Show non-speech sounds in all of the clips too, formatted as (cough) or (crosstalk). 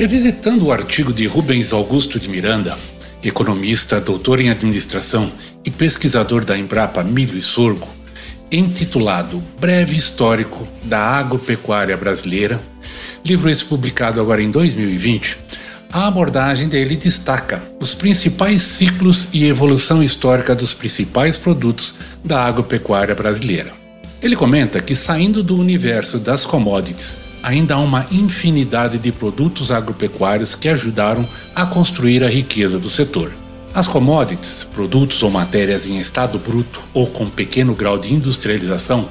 Revisitando o artigo de Rubens Augusto de Miranda, economista, doutor em administração e pesquisador da Embrapa Milho e Sorgo, intitulado Breve Histórico da Agropecuária Brasileira, livro esse publicado agora em 2020, a abordagem dele destaca os principais ciclos e evolução histórica dos principais produtos da agropecuária brasileira. Ele comenta que, saindo do universo das commodities ainda há uma infinidade de produtos agropecuários que ajudaram a construir a riqueza do setor. As commodities, produtos ou matérias em estado bruto ou com pequeno grau de industrialização,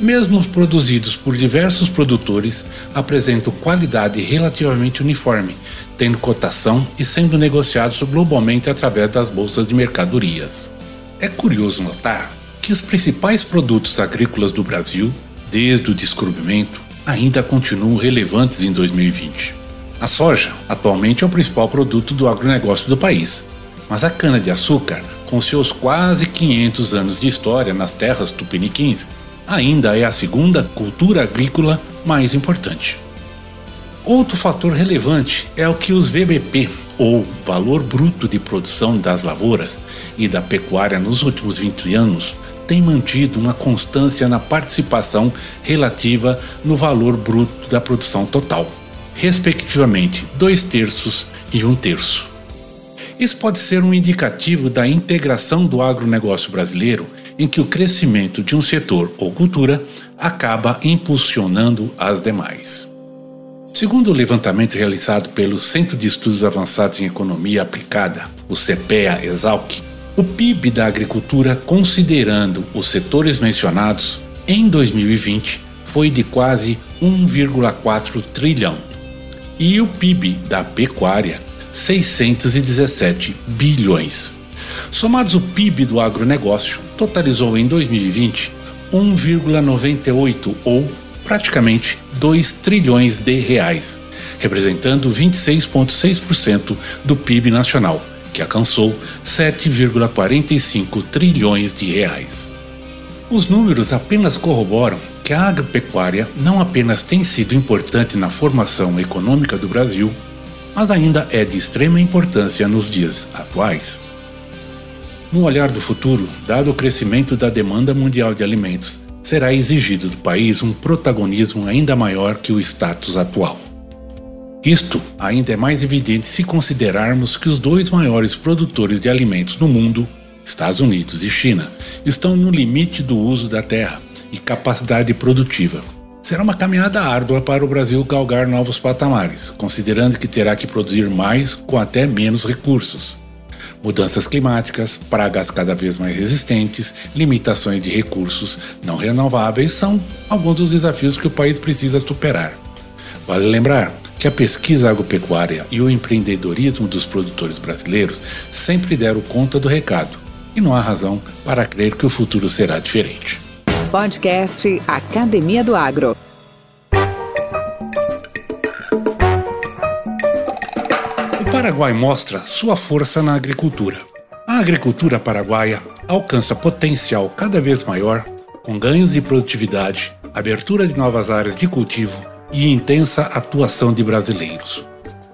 mesmo produzidos por diversos produtores, apresentam qualidade relativamente uniforme, tendo cotação e sendo negociados globalmente através das bolsas de mercadorias. É curioso notar que os principais produtos agrícolas do Brasil, desde o descobrimento, ainda continuam relevantes em 2020. A soja atualmente é o principal produto do agronegócio do país, mas a cana-de-açúcar, com seus quase 500 anos de história nas terras tupiniquins, ainda é a segunda cultura agrícola mais importante. Outro fator relevante é o que os VBP, ou Valor Bruto de Produção das Lavouras e da Pecuária nos últimos 20 anos, tem mantido uma constância na participação relativa no valor bruto da produção total, respectivamente dois terços e um terço. Isso pode ser um indicativo da integração do agronegócio brasileiro, em que o crescimento de um setor ou cultura acaba impulsionando as demais. Segundo o levantamento realizado pelo Centro de Estudos Avançados em Economia Aplicada, o CPEA-ESALC, o PIB da agricultura, considerando os setores mencionados, em 2020 foi de quase 1,4 trilhão. E o PIB da pecuária, 617 bilhões. Somados o PIB do agronegócio, totalizou em 2020 1,98 ou praticamente 2 trilhões de reais, representando 26,6% do PIB nacional que alcançou 7,45 trilhões de reais. Os números apenas corroboram que a agropecuária não apenas tem sido importante na formação econômica do Brasil, mas ainda é de extrema importância nos dias atuais. No olhar do futuro, dado o crescimento da demanda mundial de alimentos, será exigido do país um protagonismo ainda maior que o status atual. Isto ainda é mais evidente se considerarmos que os dois maiores produtores de alimentos no mundo, Estados Unidos e China, estão no limite do uso da terra e capacidade produtiva. Será uma caminhada árdua para o Brasil galgar novos patamares, considerando que terá que produzir mais com até menos recursos. Mudanças climáticas, pragas cada vez mais resistentes, limitações de recursos não renováveis são alguns dos desafios que o país precisa superar. Vale lembrar que a pesquisa agropecuária e o empreendedorismo dos produtores brasileiros sempre deram conta do recado, e não há razão para crer que o futuro será diferente. Podcast Academia do Agro. O Paraguai mostra sua força na agricultura. A agricultura paraguaia alcança potencial cada vez maior, com ganhos de produtividade, abertura de novas áreas de cultivo e intensa atuação de brasileiros.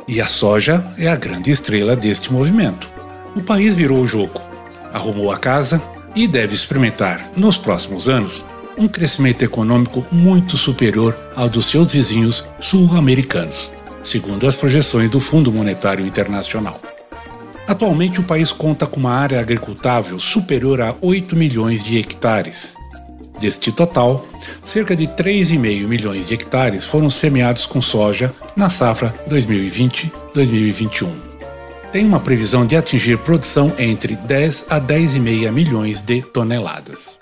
E a soja é a grande estrela deste movimento. O país virou o jogo, arrumou a casa e deve experimentar, nos próximos anos, um crescimento econômico muito superior ao dos seus vizinhos sul-americanos, segundo as projeções do Fundo Monetário Internacional. Atualmente, o país conta com uma área agricultável superior a 8 milhões de hectares Deste total, cerca de 3,5 milhões de hectares foram semeados com soja na safra 2020-2021. Tem uma previsão de atingir produção entre 10 a 10,5 milhões de toneladas.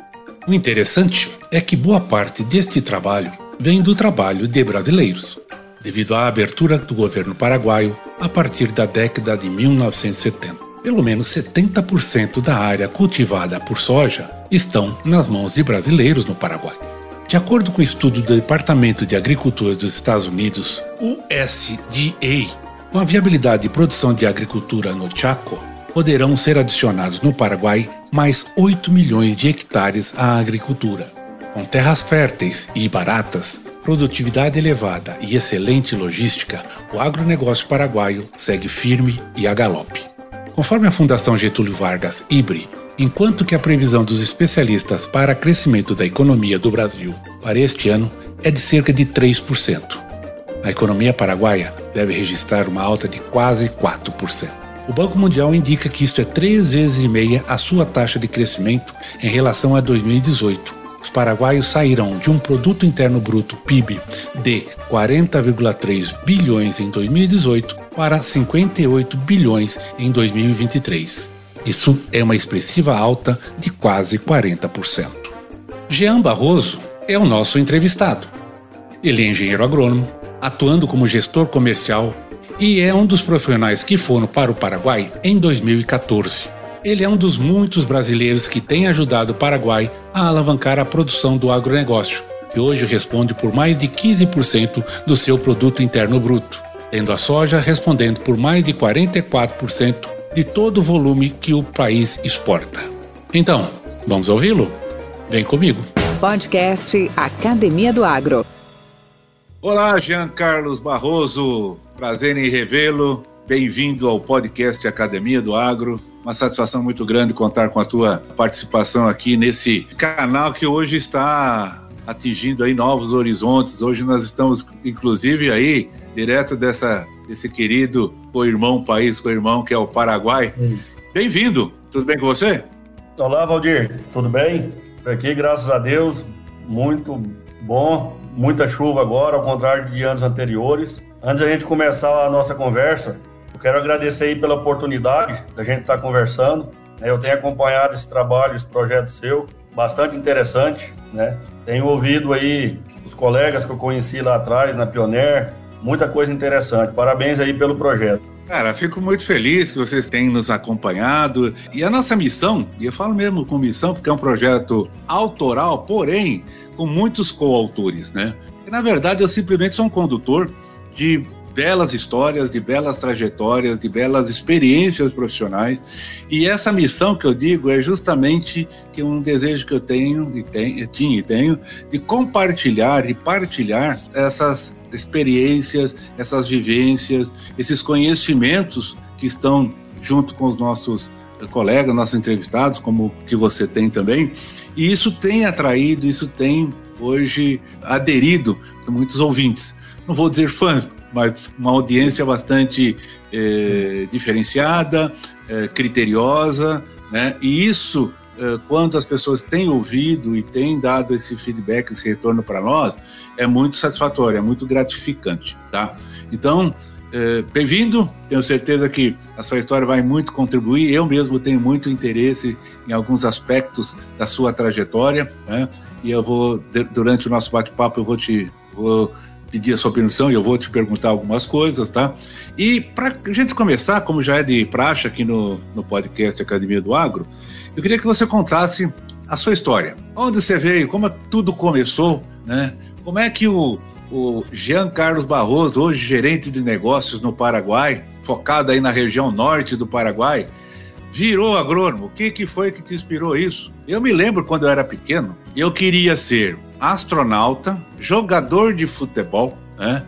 O interessante é que boa parte deste trabalho vem do trabalho de brasileiros, devido à abertura do governo paraguaio a partir da década de 1970. Pelo menos 70% da área cultivada por soja estão nas mãos de brasileiros no Paraguai. De acordo com o estudo do Departamento de Agricultura dos Estados Unidos, USDA, com a viabilidade de produção de agricultura no Chaco, poderão ser adicionados no Paraguai mais 8 milhões de hectares à agricultura. Com terras férteis e baratas, produtividade elevada e excelente logística, o agronegócio paraguaio segue firme e a galope. Conforme a Fundação Getúlio Vargas IBRE, enquanto que a previsão dos especialistas para crescimento da economia do Brasil para este ano é de cerca de 3%. A economia paraguaia deve registrar uma alta de quase 4%. O Banco Mundial indica que isto é três vezes e meia a sua taxa de crescimento em relação a 2018. Os paraguaios sairão de um produto interno bruto PIB de 40,3 bilhões em 2018 para 58 bilhões em 2023. Isso é uma expressiva alta de quase 40%. Jean Barroso é o nosso entrevistado. Ele é engenheiro agrônomo, atuando como gestor comercial e é um dos profissionais que foram para o Paraguai em 2014. Ele é um dos muitos brasileiros que tem ajudado o Paraguai a alavancar a produção do agronegócio, que hoje responde por mais de 15% do seu produto interno bruto tendo a soja respondendo por mais de 44% de todo o volume que o país exporta. Então, vamos ouvi-lo? Vem comigo. Podcast Academia do Agro. Olá, Jean Carlos Barroso. Prazer em revê-lo. Bem-vindo ao podcast Academia do Agro. Uma satisfação muito grande contar com a tua participação aqui nesse canal que hoje está atingindo aí novos horizontes. Hoje nós estamos, inclusive, aí direto dessa desse querido co-irmão país, co-irmão que é o Paraguai. Hum. Bem-vindo. Tudo bem com você? Olá, Valdir. Tudo bem? Aqui, graças a Deus, muito bom. Muita chuva agora, ao contrário de anos anteriores. Antes da gente começar a nossa conversa, eu quero agradecer aí pela oportunidade da gente estar conversando. Eu tenho acompanhado esse trabalho, esse projeto seu, bastante interessante, né? Tenho ouvido aí os colegas que eu conheci lá atrás, na Pioneer, muita coisa interessante. Parabéns aí pelo projeto. Cara, fico muito feliz que vocês tenham nos acompanhado. E a nossa missão, e eu falo mesmo com missão porque é um projeto autoral, porém com muitos coautores, né? E, na verdade, eu simplesmente sou um condutor de belas histórias, de belas trajetórias, de belas experiências profissionais. E essa missão que eu digo é justamente que um desejo que eu tenho e tenho, tinha e tenho de compartilhar e partilhar essas experiências, essas vivências, esses conhecimentos que estão junto com os nossos colegas, nossos entrevistados, como que você tem também. E isso tem atraído, isso tem hoje aderido muitos ouvintes. Não vou dizer fãs, mas uma audiência bastante é, diferenciada, é, criteriosa, né? E isso, é, quando as pessoas têm ouvido e têm dado esse feedback, esse retorno para nós, é muito satisfatório, é muito gratificante, tá? Então, bem-vindo, tenho certeza que a sua história vai muito contribuir. Eu mesmo tenho muito interesse em alguns aspectos da sua trajetória, né? E eu vou, durante o nosso bate-papo, eu vou te vou pedir a sua permissão e eu vou te perguntar algumas coisas, tá? E para a gente começar, como já é de praxe aqui no, no podcast Academia do Agro, eu queria que você contasse a sua história. Onde você veio, como tudo começou, né? Como é que o, o Jean Carlos Barroso, hoje gerente de negócios no Paraguai, focado aí na região norte do Paraguai, virou agrônomo. O que, que foi que te inspirou isso? Eu me lembro quando eu era pequeno, eu queria ser astronauta, jogador de futebol, né?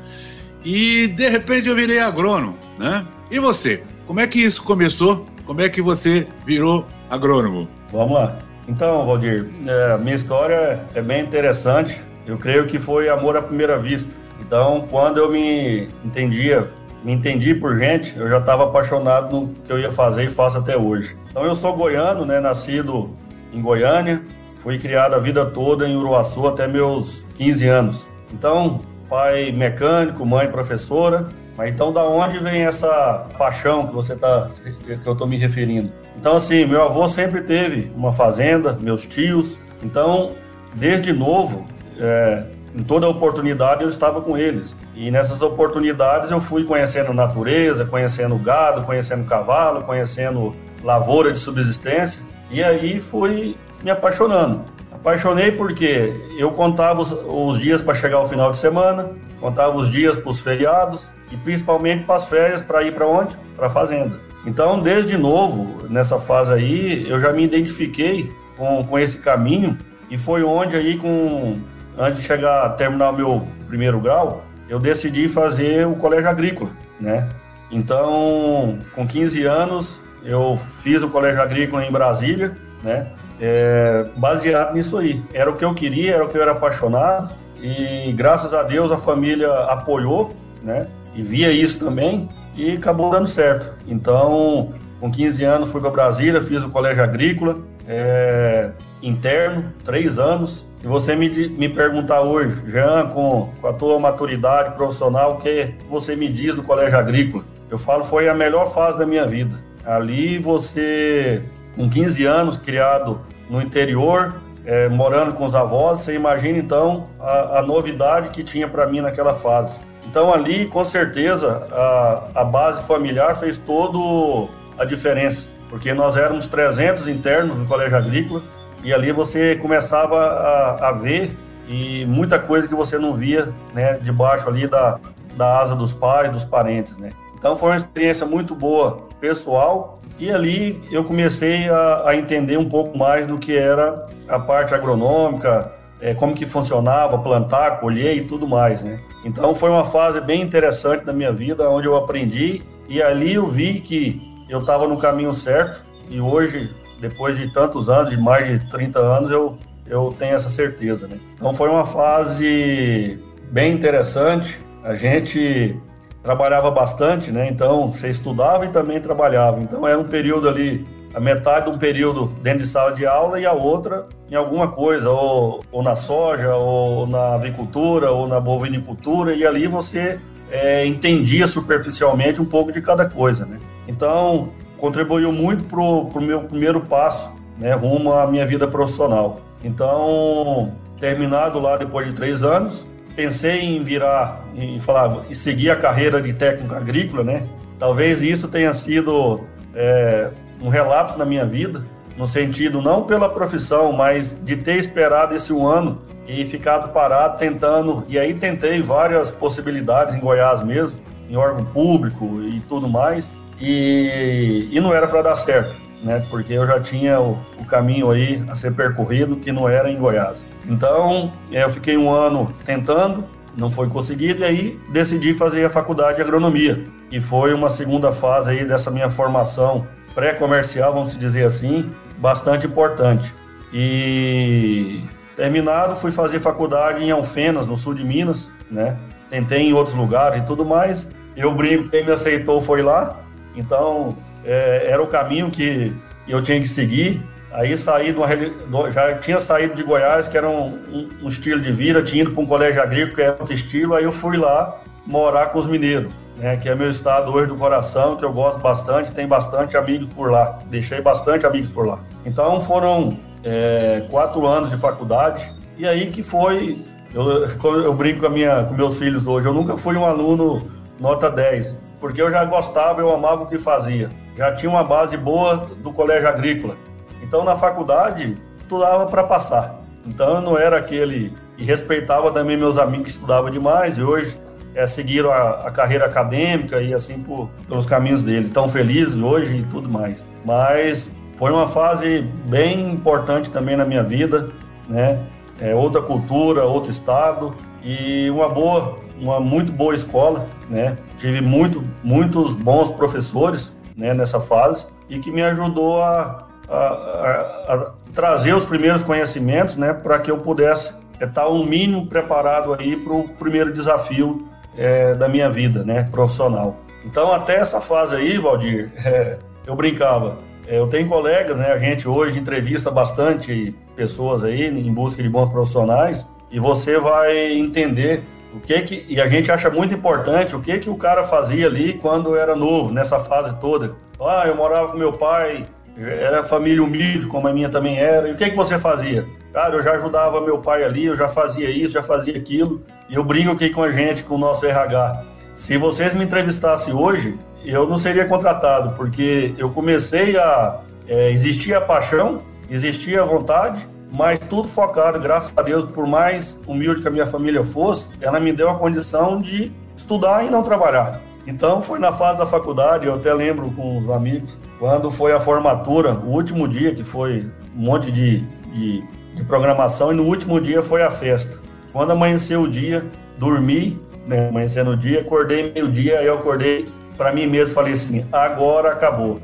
E de repente eu virei agrônomo, né? E você? Como é que isso começou? Como é que você virou agrônomo? Vamos lá. Então, Valdir, é, minha história é bem interessante. Eu creio que foi amor à primeira vista. Então, quando eu me entendia, me entendi por gente, eu já estava apaixonado no que eu ia fazer e faço até hoje. Então, eu sou goiano, né? Nascido em Goiânia, Fui criado a vida toda em Uruaçu até meus 15 anos. Então, pai mecânico, mãe professora. Mas então, da onde vem essa paixão que você tá, que eu estou me referindo? Então, assim, meu avô sempre teve uma fazenda, meus tios. Então, desde novo, é, em toda oportunidade eu estava com eles. E nessas oportunidades eu fui conhecendo natureza, conhecendo gado, conhecendo cavalo, conhecendo lavoura de subsistência. E aí fui me apaixonando. Apaixonei porque eu contava os, os dias para chegar ao final de semana, contava os dias para os feriados e principalmente para as férias para ir para onde? Para a fazenda. Então, desde novo, nessa fase aí, eu já me identifiquei com, com esse caminho e foi onde aí, com, antes de chegar a terminar meu primeiro grau, eu decidi fazer o colégio agrícola, né? Então, com 15 anos, eu fiz o colégio agrícola em Brasília, né? É, baseado nisso aí. Era o que eu queria, era o que eu era apaixonado e graças a Deus a família apoiou, né? E via isso também e acabou dando certo. Então, com 15 anos fui para Brasília, fiz o colégio agrícola, é, interno, três anos. E você me, me perguntar hoje, Jean, com, com a tua maturidade profissional, o que você me diz do colégio agrícola? Eu falo, foi a melhor fase da minha vida. Ali você, com 15 anos, criado no interior, é, morando com os avós, você imagina então a, a novidade que tinha para mim naquela fase. Então ali, com certeza, a, a base familiar fez todo a diferença, porque nós éramos 300 internos no colégio agrícola, e ali você começava a, a ver e muita coisa que você não via, né, debaixo ali da, da asa dos pais, dos parentes, né. Então foi uma experiência muito boa, pessoal, e ali eu comecei a, a entender um pouco mais do que era a parte agronômica, é, como que funcionava, plantar, colher e tudo mais, né. Então foi uma fase bem interessante da minha vida, onde eu aprendi, e ali eu vi que eu estava no caminho certo, e hoje depois de tantos anos, de mais de 30 anos, eu, eu tenho essa certeza. Né? Então foi uma fase bem interessante. A gente trabalhava bastante, né? Então você estudava e também trabalhava. Então era um período ali, a metade de um período dentro de sala de aula e a outra em alguma coisa, ou, ou na soja, ou na avicultura, ou na bovinicultura, e ali você é, entendia superficialmente um pouco de cada coisa, né? Então contribuiu muito para o meu primeiro passo, né, rumo à minha vida profissional. Então, terminado lá depois de três anos, pensei em virar, em falar, e seguir a carreira de técnico agrícola, né? Talvez isso tenha sido é, um relapso na minha vida, no sentido não pela profissão, mas de ter esperado esse um ano e ficado parado tentando, e aí tentei várias possibilidades em Goiás mesmo, em órgão público e tudo mais, e, e não era para dar certo, né? Porque eu já tinha o, o, caminho aí a ser percorrido que não era em Goiás. Então, é, eu fiquei um ano tentando, não foi conseguido, e aí decidi fazer a faculdade de agronomia, que foi uma segunda fase aí dessa minha formação pré-comercial, vamos dizer assim, bastante importante. E terminado, fui fazer faculdade em Alfenas, no sul de Minas, né? Tentei em outros lugares e tudo mais. Eu brinco, quem me aceitou foi lá, então, é, era o caminho que eu tinha que seguir. Aí saí de uma, já tinha saído de Goiás, que era um, um, um estilo de vida, tinha ido para um colégio agrícola, que era outro estilo, aí eu fui lá morar com os mineiros, né, que é meu estado hoje do coração, que eu gosto bastante, tem bastante amigos por lá, deixei bastante amigos por lá. Então foram é, quatro anos de faculdade, e aí que foi, eu, (laughs) eu brinco com, minha, com meus filhos hoje, eu nunca fui um aluno nota 10, porque eu já gostava, eu amava o que fazia. Já tinha uma base boa do colégio agrícola. Então, na faculdade, estudava para passar. Então, eu não era aquele. E respeitava também meus amigos que estudavam demais, e hoje é, seguiram a, a carreira acadêmica e assim por, pelos caminhos dele. Estão felizes hoje e tudo mais. Mas foi uma fase bem importante também na minha vida, né? É, outra cultura, outro estado e uma boa uma muito boa escola, né? Tive muito, muitos bons professores né, nessa fase e que me ajudou a, a, a, a trazer os primeiros conhecimentos, né, para que eu pudesse estar um mínimo preparado aí para o primeiro desafio é, da minha vida, né, profissional. Então, até essa fase aí, Valdir, (laughs) é, eu brincava. É, eu tenho colegas, né, a gente hoje entrevista bastante pessoas aí em busca de bons profissionais e você vai entender o que que e a gente acha muito importante o que que o cara fazia ali quando era novo nessa fase toda. Ah, eu morava com meu pai, Era família humilde, como a minha também era. E o que, que você fazia? Cara, eu já ajudava meu pai ali, eu já fazia isso, já fazia aquilo. E eu brinco aqui com a gente, com o nosso RH. Se vocês me entrevistassem hoje, eu não seria contratado, porque eu comecei a. É, existia a paixão, existia a vontade, mas tudo focado, graças a Deus, por mais humilde que a minha família fosse, ela me deu a condição de estudar e não trabalhar. Então foi na fase da faculdade, eu até lembro com os amigos, quando foi a formatura, o último dia, que foi um monte de, de, de programação, e no último dia foi a festa. Quando amanheceu o dia, dormi, né, amanhecendo o dia, acordei meio-dia, aí eu acordei para mim mesmo, falei assim, agora acabou.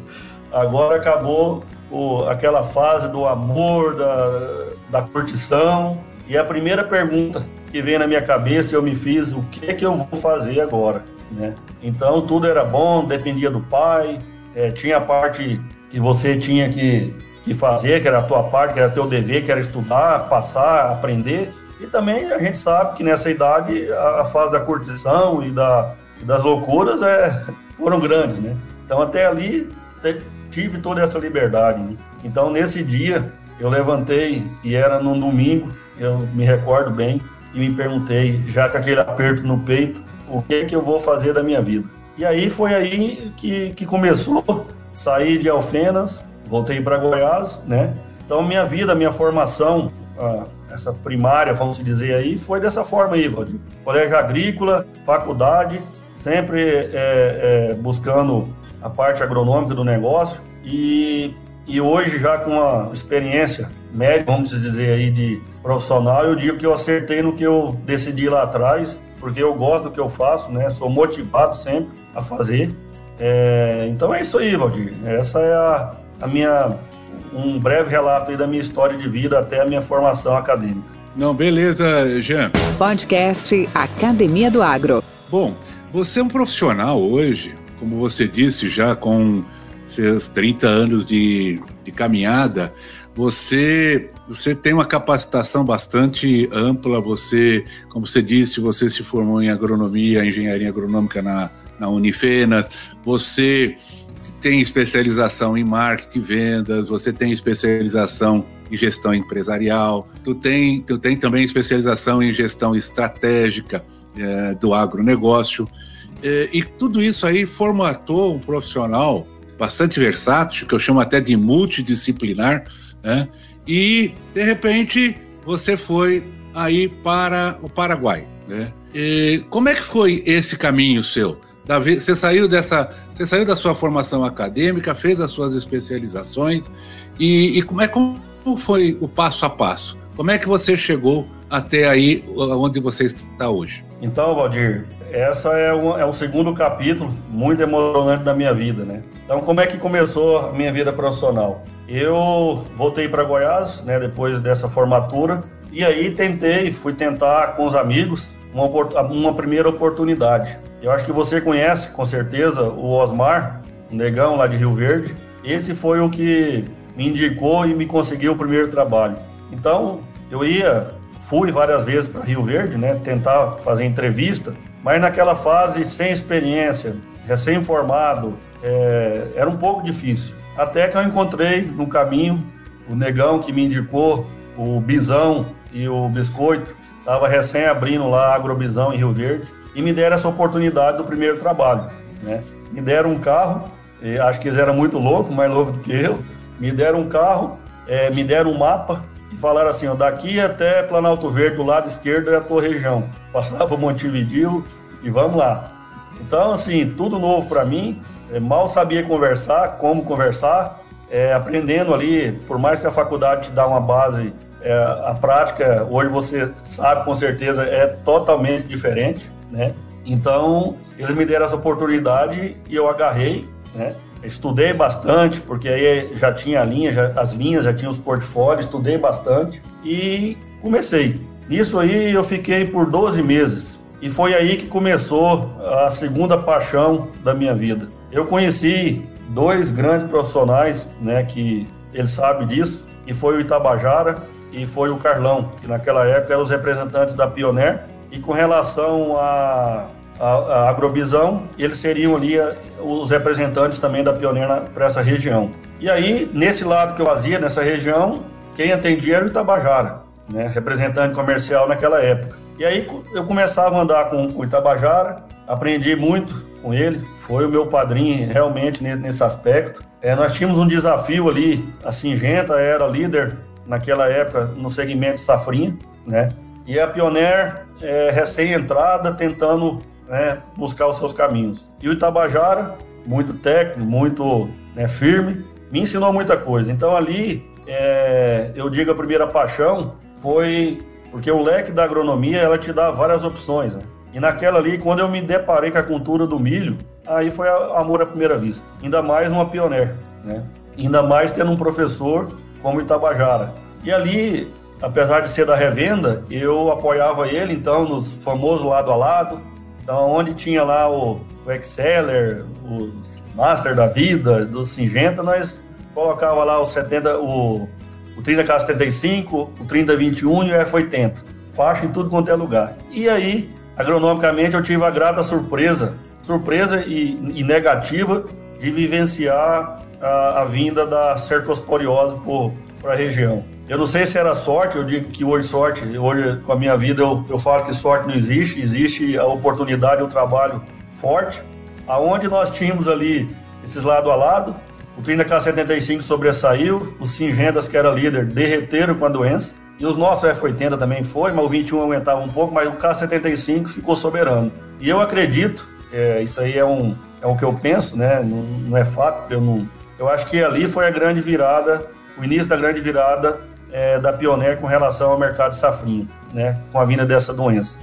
(laughs) agora acabou o, aquela fase do amor, da, da curtição. E a primeira pergunta que veio na minha cabeça, eu me fiz, o que é que eu vou fazer agora? Né? Então tudo era bom, dependia do pai, é, tinha a parte que você tinha que, que fazer, que era a tua parte, que era teu dever, que era estudar, passar, aprender. E também a gente sabe que nessa idade a, a fase da curtição e, da, das loucuras é, (laughs) foram grandes, né? Então até ali tive toda essa liberdade. Né? Então nesse dia eu levantei e era num domingo, eu me recordo bem, e me perguntei, já com aquele aperto no peito, o que é que eu vou fazer da minha vida. E aí foi aí que, que começou, saí de Alfenas, voltei para Goiás, né? Então minha vida, minha formação, essa primária, vamos dizer aí, foi dessa forma aí, Valdir. Colégio agrícola, faculdade, sempre é, é, buscando a parte agronômica do negócio e, e hoje já com a experiência média, vamos dizer aí, de profissional, eu digo que eu acertei no que eu decidi lá atrás porque eu gosto do que eu faço, né? Sou motivado sempre a fazer. É, então é isso aí, Valdir. Essa é a, a minha um breve relato aí da minha história de vida até a minha formação acadêmica. Não, beleza, Jean. Podcast Academia do Agro. Bom, você é um profissional hoje, como você disse, já com seus 30 anos de, de caminhada, você você tem uma capacitação bastante ampla, você, como você disse, você se formou em agronomia, engenharia agronômica na, na Unifenas, você tem especialização em marketing e vendas, você tem especialização em gestão empresarial, tu tem, tu tem também especialização em gestão estratégica é, do agronegócio, e tudo isso aí formatou um profissional bastante versátil, que eu chamo até de multidisciplinar, né? e de repente você foi aí para o Paraguai, né? E como é que foi esse caminho seu? Você saiu dessa, você saiu da sua formação acadêmica, fez as suas especializações e, e como é como foi o passo a passo? Como é que você chegou até aí onde você está hoje? Então, Valdir, essa é um, é um segundo capítulo muito emocionante da minha vida, né? Então, como é que começou a minha vida profissional? Eu voltei para Goiás, né, depois dessa formatura, e aí tentei, fui tentar com os amigos uma, uma primeira oportunidade. Eu acho que você conhece, com certeza, o Osmar, um negão lá de Rio Verde. Esse foi o que me indicou e me conseguiu o primeiro trabalho. Então, eu ia, fui várias vezes para Rio Verde, né, tentar fazer entrevista, mas naquela fase, sem experiência, recém-formado, é, era um pouco difícil. Até que eu encontrei no caminho o negão que me indicou, o bisão e o biscoito. Estava recém abrindo lá a Agrobisão em Rio Verde e me deram essa oportunidade do primeiro trabalho. Né? Me deram um carro, acho que eles eram muito loucos, mais loucos do que eu. Me deram um carro, é, me deram um mapa e falaram assim: ó, daqui até Planalto Verde, do lado esquerdo é a tua região. Passava Montevideo e vamos lá. Então, assim, tudo novo para mim. É, mal sabia conversar, como conversar, é, aprendendo ali, por mais que a faculdade te dá uma base, é, a prática, hoje você sabe com certeza, é totalmente diferente, né? Então, eles me deram essa oportunidade e eu agarrei, né? Estudei bastante, porque aí já tinha a linha, já, as linhas, já tinha os portfólios, estudei bastante e comecei. Nisso aí eu fiquei por 12 meses e foi aí que começou a segunda paixão da minha vida. Eu conheci dois grandes profissionais, né, que ele sabe disso, e foi o Itabajara e foi o Carlão, que naquela época eram os representantes da Pioneer. E com relação a, a, a Agrobisão, eles seriam ali os representantes também da Pioneer para essa região. E aí, nesse lado que eu fazia, nessa região, quem atendia era o Itabajara, né, representante comercial naquela época. E aí eu começava a andar com o Itabajara, aprendi muito com ele, foi o meu padrinho realmente nesse aspecto. É, nós tínhamos um desafio ali, a Singenta era líder naquela época no segmento safrinha, né? E a Pioneer é, recém-entrada tentando né, buscar os seus caminhos. E o Itabajara, muito técnico, muito né, firme, me ensinou muita coisa. Então ali, é, eu digo a primeira paixão foi porque o leque da agronomia ela te dá várias opções. Né? E naquela ali, quando eu me deparei com a cultura do milho, aí foi amor à primeira vista. Ainda mais uma pioneira, né? Ainda mais tendo um professor como Itabajara. E ali, apesar de ser da revenda, eu apoiava ele, então, nos famosos lado a lado, então, onde tinha lá o, o Exceller, os Master da Vida, do Singenta, nós colocava lá o 70, o, o 30K75, o 3021 e o F80. Faixa em tudo quanto é lugar. E aí, agronomicamente, eu tive a grata surpresa, surpresa e, e negativa de vivenciar a, a vinda da cercosporiose para a região. Eu não sei se era sorte, eu digo que hoje sorte, hoje com a minha vida eu, eu falo que sorte não existe, existe a oportunidade, o trabalho forte, aonde nós tínhamos ali esses lado a lado, o 30K75 sobressaiu, os Singentas, que era líder, derreteram com a doença, e os nossos F80 também foi, mas o 21 aumentava um pouco, mas o K75 ficou soberano. E eu acredito, é, isso aí é, um, é o que eu penso, né? Não, não é fato, eu não. Eu acho que ali foi a grande virada, o início da grande virada é, da Pioneer com relação ao mercado de safrinha, né, com a vinda dessa doença.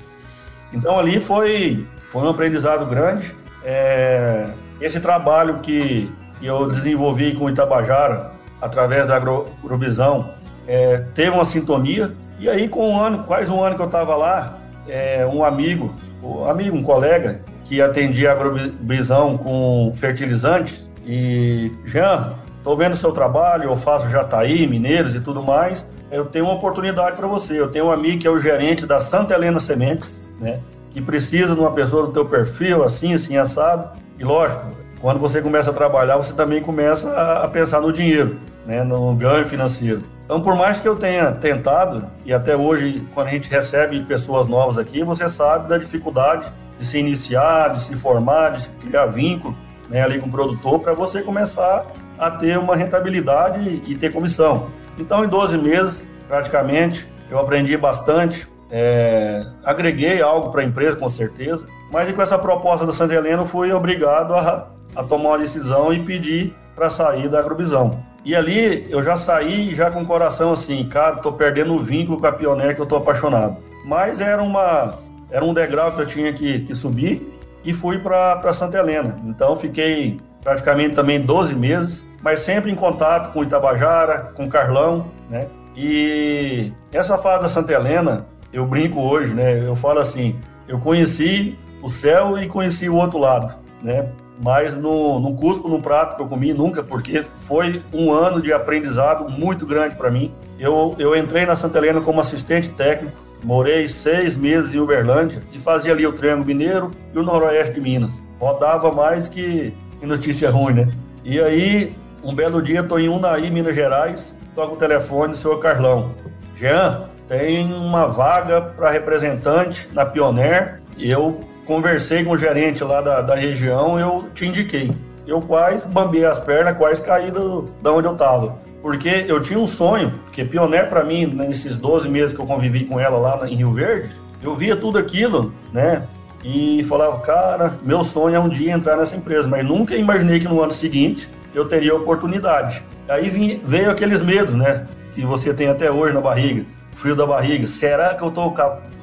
Então ali foi, foi um aprendizado grande. É, esse trabalho que eu desenvolvi com o Itabajara, através da Agrobisão, é, teve uma sintonia. E aí, com um ano, quase um ano que eu estava lá, é, um amigo, um amigo, um colega, que atendia a Agrobisão com fertilizantes, e Jean, Estou vendo o seu trabalho, eu faço Jataí, Mineiros e tudo mais. Eu tenho uma oportunidade para você. Eu tenho um amigo que é o gerente da Santa Helena Sementes, né? Que precisa de uma pessoa do teu perfil, assim, assim, assado. E lógico, quando você começa a trabalhar, você também começa a pensar no dinheiro, né? No ganho financeiro. Então, por mais que eu tenha tentado, e até hoje, quando a gente recebe pessoas novas aqui, você sabe da dificuldade de se iniciar, de se formar, de criar vínculo né, ali com o produtor, para você começar a ter uma rentabilidade e ter comissão. Então, em 12 meses, praticamente, eu aprendi bastante, é, agreguei algo para a empresa, com certeza, mas com essa proposta da Santa Helena, eu fui obrigado a, a tomar uma decisão e pedir para sair da Agrobisão. E ali eu já saí já com o coração assim, cara, tô perdendo o vínculo com a Pioneer que eu tô apaixonado. Mas era uma era um degrau que eu tinha que, que subir e fui para Santa Helena. Então fiquei praticamente também 12 meses mas sempre em contato com Itabajara, com Carlão, né? E essa fase da Santa Helena, eu brinco hoje, né? Eu falo assim, eu conheci o céu e conheci o outro lado, né? Mas no, no cuspo no prato que eu comi nunca, porque foi um ano de aprendizado muito grande para mim. Eu, eu entrei na Santa Helena como assistente técnico, morei seis meses em Uberlândia e fazia ali o Triângulo Mineiro e o Noroeste de Minas. Rodava mais que notícia ruim, né? E aí um belo dia, estou em Unai, Minas Gerais, toco o telefone, senhor Carlão. Jean, tem uma vaga para representante na Pioneer. Eu conversei com o gerente lá da, da região, eu te indiquei. Eu quase bambei as pernas, quase caí do, da onde eu estava. Porque eu tinha um sonho, porque Pioneer para mim, nesses 12 meses que eu convivi com ela lá em Rio Verde, eu via tudo aquilo, né? E falava, cara, meu sonho é um dia entrar nessa empresa, mas nunca imaginei que no ano seguinte eu teria oportunidade. Aí veio aqueles medos, né? Que você tem até hoje na barriga, frio da barriga. Será que eu estou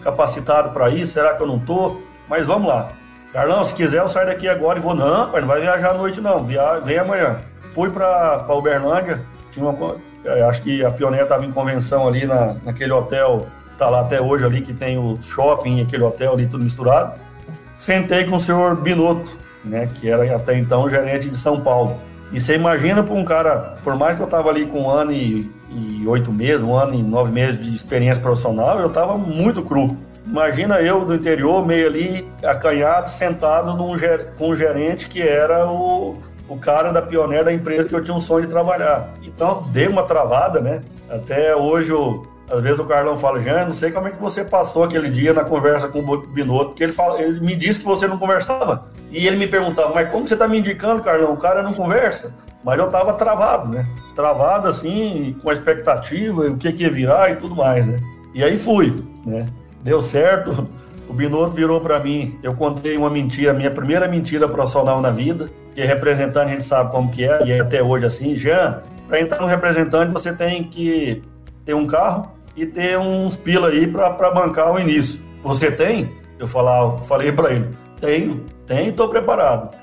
capacitado para isso? Será que eu não estou? Mas vamos lá. Carlão, se quiser eu saio daqui agora e vou. Não, pai, não vai viajar à noite não, Via... vem amanhã. Fui para Uberlândia, tinha uma... É, acho que a Pioneira estava em convenção ali na, naquele hotel, tá lá até hoje ali, que tem o shopping, aquele hotel ali tudo misturado. Sentei com o senhor Binotto, né, que era até então gerente de São Paulo. E você imagina para um cara, por mais que eu tava ali com um ano e, e oito meses, um ano e nove meses de experiência profissional, eu tava muito cru. Imagina eu do interior, meio ali acanhado, sentado num, com um gerente que era o, o cara da pioneira da empresa que eu tinha um sonho de trabalhar. Então, dei uma travada, né? Até hoje, eu, às vezes o Carlão fala, Jean, não sei como é que você passou aquele dia na conversa com o Binotto, porque ele, fala, ele me disse que você não conversava. E ele me perguntava, mas como você está me indicando, Carlão? O cara não conversa. Mas eu estava travado, né? Travado assim, com a expectativa, o que, que ia virar e tudo mais, né? E aí fui, né? Deu certo. O Binotto virou para mim, eu contei uma mentira, minha primeira mentira profissional na vida, que representante a gente sabe como que é, e é até hoje assim, Jean, para entrar no representante você tem que ter um carro e ter uns pila aí para bancar o início. Você tem? Eu falava, falei para ele, tenho, tenho, estou preparado.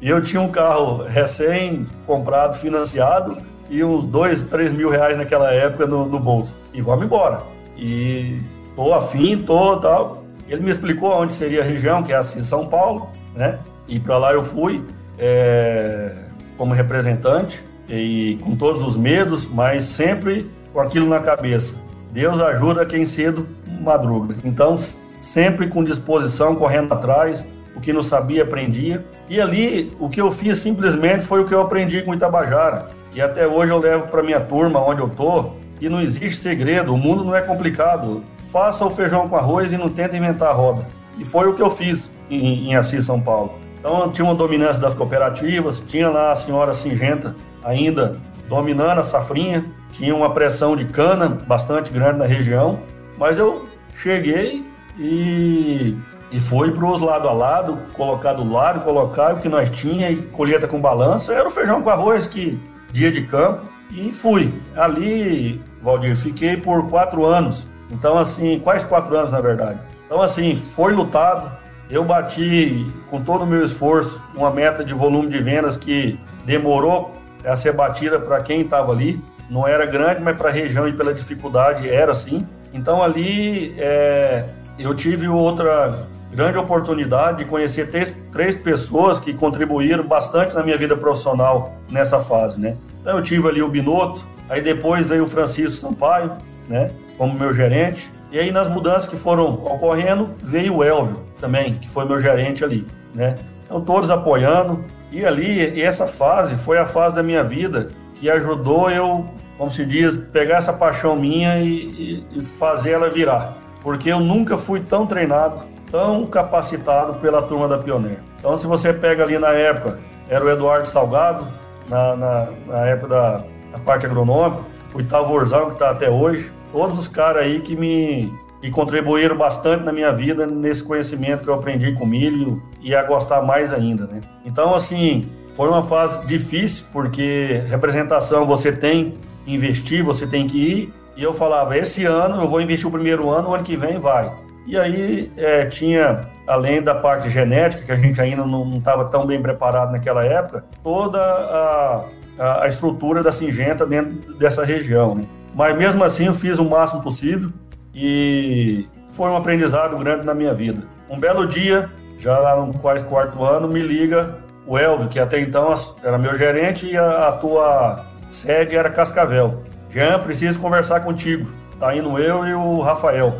E eu tinha um carro recém-comprado, financiado, e uns dois, três mil reais naquela época no, no bolso. E vamos embora. E tô afim, tô tal. Ele me explicou onde seria a região, que é assim, São Paulo, né? E para lá eu fui é, como representante e com todos os medos, mas sempre com aquilo na cabeça. Deus ajuda quem cedo madruga. Então, sempre com disposição, correndo atrás, o que não sabia, aprendia. E ali, o que eu fiz simplesmente foi o que eu aprendi com Itabajara. E até hoje eu levo para minha turma, onde eu tô, e não existe segredo, o mundo não é complicado. Faça o feijão com arroz e não tenta inventar a roda. E foi o que eu fiz em, em Assis, São Paulo. Então tinha uma dominância das cooperativas, tinha lá a senhora Singenta ainda dominando a safrinha, tinha uma pressão de cana bastante grande na região, mas eu cheguei e, e fui para os lado a lado, colocar do lado, colocar o que nós tinha e colheita com balança, era o feijão com arroz que dia de campo e fui. Ali, Valdir, fiquei por quatro anos. Então, assim, quase quatro anos na verdade. Então, assim, foi lutado, eu bati com todo o meu esforço uma meta de volume de vendas que demorou a ser batida para quem estava ali. Não era grande, mas para a região e pela dificuldade era assim. Então ali é, eu tive outra grande oportunidade de conhecer três, três pessoas que contribuíram bastante na minha vida profissional nessa fase, né? Então eu tive ali o Binotto, aí depois veio o Francisco Sampaio, né? Como meu gerente. E aí nas mudanças que foram ocorrendo, veio o Elvio também, que foi meu gerente ali, né? Então todos apoiando. E ali, e essa fase foi a fase da minha vida que ajudou eu, como se diz, pegar essa paixão minha e, e, e fazer ela virar. Porque eu nunca fui tão treinado, tão capacitado pela turma da Pioneer. Então, se você pega ali na época, era o Eduardo Salgado, na, na, na época da, da parte agronômica, o Itavorzão, que está até hoje, todos os caras aí que me que contribuíram bastante na minha vida nesse conhecimento que eu aprendi com milho e a gostar mais ainda, né? Então, assim, foi uma fase difícil porque representação você tem que investir, você tem que ir. E eu falava, esse ano eu vou investir o primeiro ano, o ano que vem vai. E aí é, tinha, além da parte genética, que a gente ainda não estava tão bem preparado naquela época, toda a, a, a estrutura da Singenta dentro dessa região, né? Mas mesmo assim eu fiz o máximo possível e foi um aprendizado grande na minha vida. Um belo dia, já lá no quase quarto ano, me liga o Elvio, que até então era meu gerente e a, a tua sede era Cascavel. Jean, preciso conversar contigo. Tá indo eu e o Rafael.